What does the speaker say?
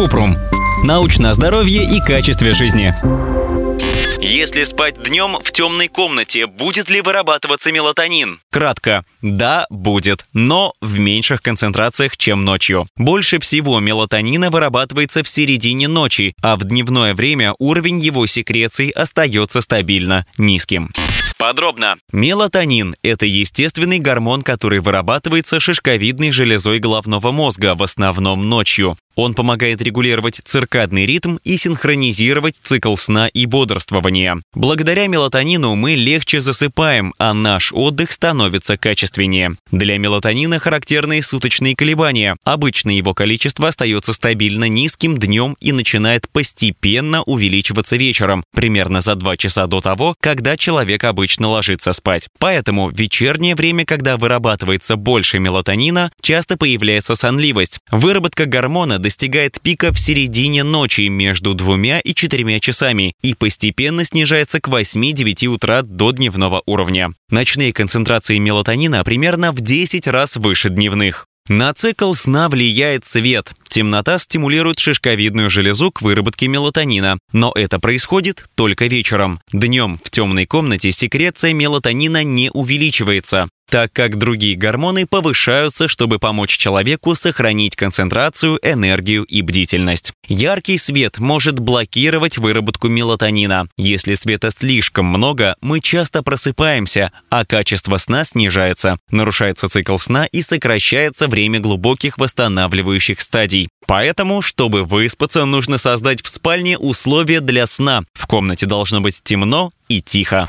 Купрум. Научное здоровье и качестве жизни. Если спать днем в темной комнате, будет ли вырабатываться мелатонин? Кратко. Да, будет, но в меньших концентрациях, чем ночью. Больше всего мелатонина вырабатывается в середине ночи, а в дневное время уровень его секреций остается стабильно низким. Подробно. Мелатонин – это естественный гормон, который вырабатывается шишковидной железой головного мозга, в основном ночью. Он помогает регулировать циркадный ритм и синхронизировать цикл сна и бодрствования. Благодаря мелатонину мы легче засыпаем, а наш отдых становится качественнее. Для мелатонина характерны суточные колебания. Обычно его количество остается стабильно низким днем и начинает постепенно увеличиваться вечером, примерно за 2 часа до того, когда человек обычно ложится спать. Поэтому в вечернее время, когда вырабатывается больше мелатонина, часто появляется сонливость. Выработка гормона достигает пика в середине ночи между двумя и четырьмя часами и постепенно снижается к 8-9 утра до дневного уровня. Ночные концентрации мелатонина примерно в 10 раз выше дневных. На цикл сна влияет свет. Темнота стимулирует шишковидную железу к выработке мелатонина, но это происходит только вечером. Днем в темной комнате секреция мелатонина не увеличивается так как другие гормоны повышаются, чтобы помочь человеку сохранить концентрацию, энергию и бдительность. Яркий свет может блокировать выработку мелатонина. Если света слишком много, мы часто просыпаемся, а качество сна снижается, нарушается цикл сна и сокращается время глубоких восстанавливающих стадий. Поэтому, чтобы выспаться, нужно создать в спальне условия для сна. В комнате должно быть темно и тихо.